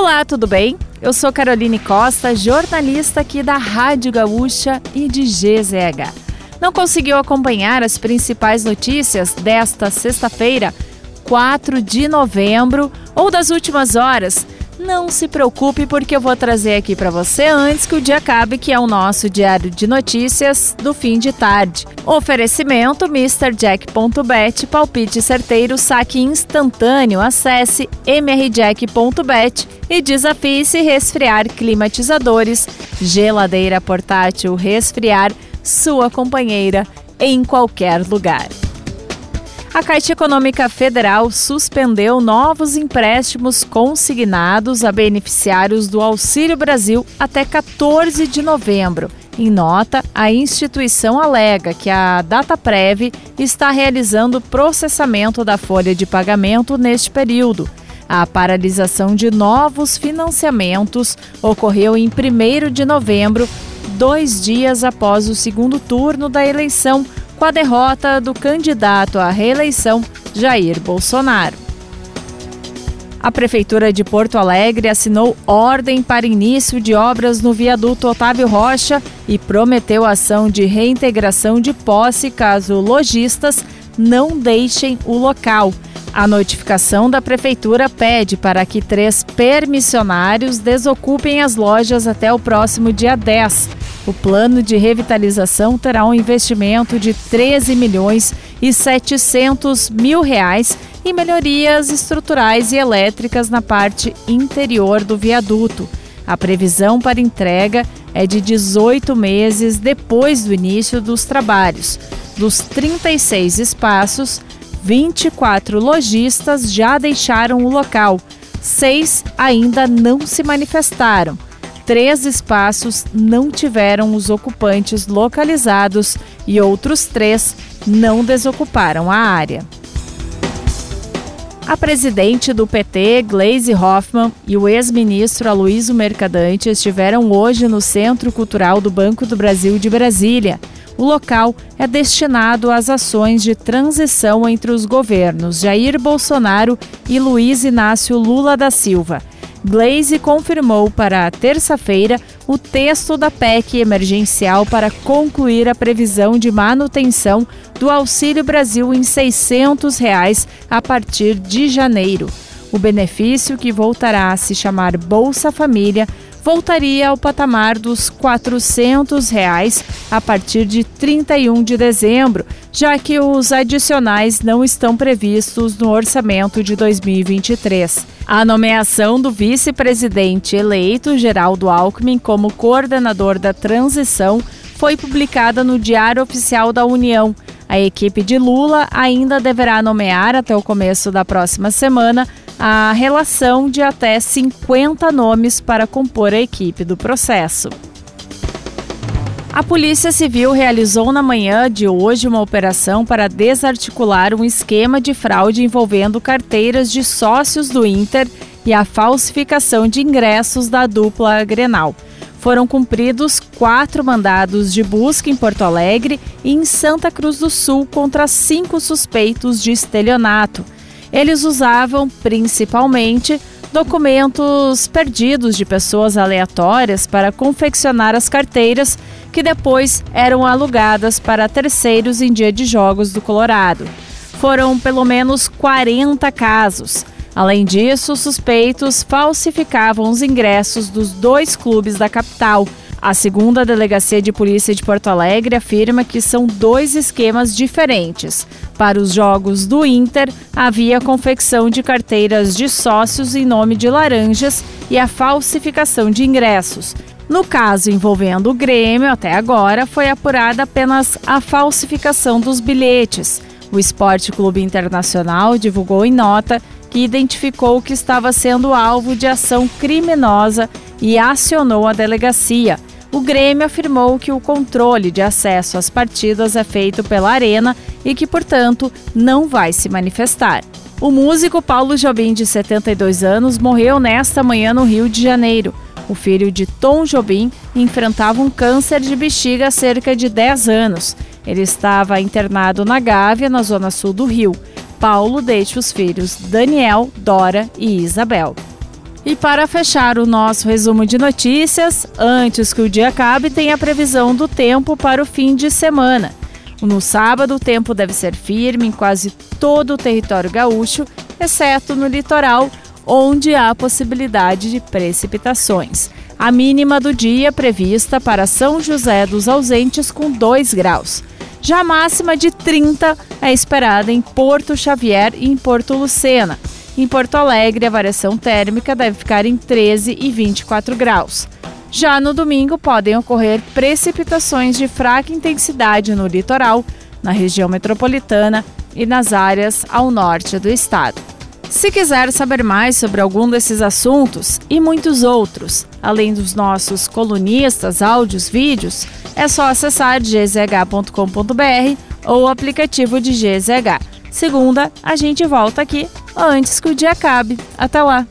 Olá, tudo bem? Eu sou Caroline Costa, jornalista aqui da Rádio Gaúcha e de GZH. Não conseguiu acompanhar as principais notícias desta sexta-feira, 4 de novembro, ou das últimas horas? Não se preocupe, porque eu vou trazer aqui para você antes que o dia acabe, que é o nosso diário de notícias do fim de tarde. Oferecimento MrJack.bet, palpite certeiro, saque instantâneo. Acesse mrjack.bet e desafie-se resfriar climatizadores, geladeira portátil resfriar, sua companheira em qualquer lugar. A Caixa Econômica Federal suspendeu novos empréstimos consignados a beneficiários do Auxílio Brasil até 14 de novembro. Em nota, a instituição alega que a DataPrev está realizando processamento da folha de pagamento neste período. A paralisação de novos financiamentos ocorreu em 1 de novembro, dois dias após o segundo turno da eleição com a derrota do candidato à reeleição Jair Bolsonaro. A Prefeitura de Porto Alegre assinou ordem para início de obras no viaduto Otávio Rocha e prometeu ação de reintegração de posse caso lojistas não deixem o local. A notificação da Prefeitura pede para que três permissionários desocupem as lojas até o próximo dia 10. O plano de revitalização terá um investimento de 13 milhões e 700 mil reais em melhorias estruturais e elétricas na parte interior do viaduto. A previsão para entrega é de 18 meses depois do início dos trabalhos. Dos 36 espaços, 24 lojistas já deixaram o local, seis ainda não se manifestaram três espaços não tiveram os ocupantes localizados e outros três não desocuparam a área. A presidente do PT, Gleisi Hoffmann, e o ex-ministro Aloysio Mercadante estiveram hoje no Centro Cultural do Banco do Brasil de Brasília. O local é destinado às ações de transição entre os governos Jair Bolsonaro e Luiz Inácio Lula da Silva Glaze confirmou para terça-feira o texto da PEC emergencial para concluir a previsão de manutenção do Auxílio Brasil em 600 reais a partir de janeiro. O benefício, que voltará a se chamar Bolsa Família, voltaria ao patamar dos 400 reais a partir de 31 de dezembro, já que os adicionais não estão previstos no orçamento de 2023. A nomeação do vice-presidente eleito, Geraldo Alckmin, como coordenador da transição foi publicada no Diário Oficial da União. A equipe de Lula ainda deverá nomear até o começo da próxima semana a relação de até 50 nomes para compor a equipe do processo. A Polícia Civil realizou na manhã de hoje uma operação para desarticular um esquema de fraude envolvendo carteiras de sócios do Inter e a falsificação de ingressos da dupla Grenal. Foram cumpridos quatro mandados de busca em Porto Alegre e em Santa Cruz do Sul contra cinco suspeitos de estelionato. Eles usavam principalmente documentos perdidos de pessoas aleatórias para confeccionar as carteiras que depois eram alugadas para terceiros em dia de jogos do Colorado. Foram pelo menos 40 casos. Além disso, suspeitos falsificavam os ingressos dos dois clubes da capital a segunda Delegacia de Polícia de Porto Alegre afirma que são dois esquemas diferentes. Para os jogos do Inter, havia confecção de carteiras de sócios em nome de laranjas e a falsificação de ingressos. No caso envolvendo o Grêmio, até agora, foi apurada apenas a falsificação dos bilhetes. O Esporte Clube Internacional divulgou em nota que identificou que estava sendo alvo de ação criminosa e acionou a delegacia o Grêmio afirmou que o controle de acesso às partidas é feito pela Arena e que, portanto, não vai se manifestar. O músico Paulo Jobim, de 72 anos, morreu nesta manhã no Rio de Janeiro. O filho de Tom Jobim enfrentava um câncer de bexiga há cerca de 10 anos. Ele estava internado na Gávea, na zona sul do Rio. Paulo deixa os filhos Daniel, Dora e Isabel. E para fechar o nosso resumo de notícias, antes que o dia acabe, tem a previsão do tempo para o fim de semana. No sábado, o tempo deve ser firme em quase todo o território gaúcho, exceto no litoral, onde há possibilidade de precipitações. A mínima do dia prevista para São José dos Ausentes com 2 graus. Já a máxima de 30 é esperada em Porto Xavier e em Porto Lucena. Em Porto Alegre, a variação térmica deve ficar em 13 e 24 graus. Já no domingo, podem ocorrer precipitações de fraca intensidade no litoral, na região metropolitana e nas áreas ao norte do estado. Se quiser saber mais sobre algum desses assuntos e muitos outros, além dos nossos colunistas, áudios, vídeos, é só acessar gzh.com.br ou o aplicativo de GZH. Segunda, a gente volta aqui antes que o dia acabe. Até lá!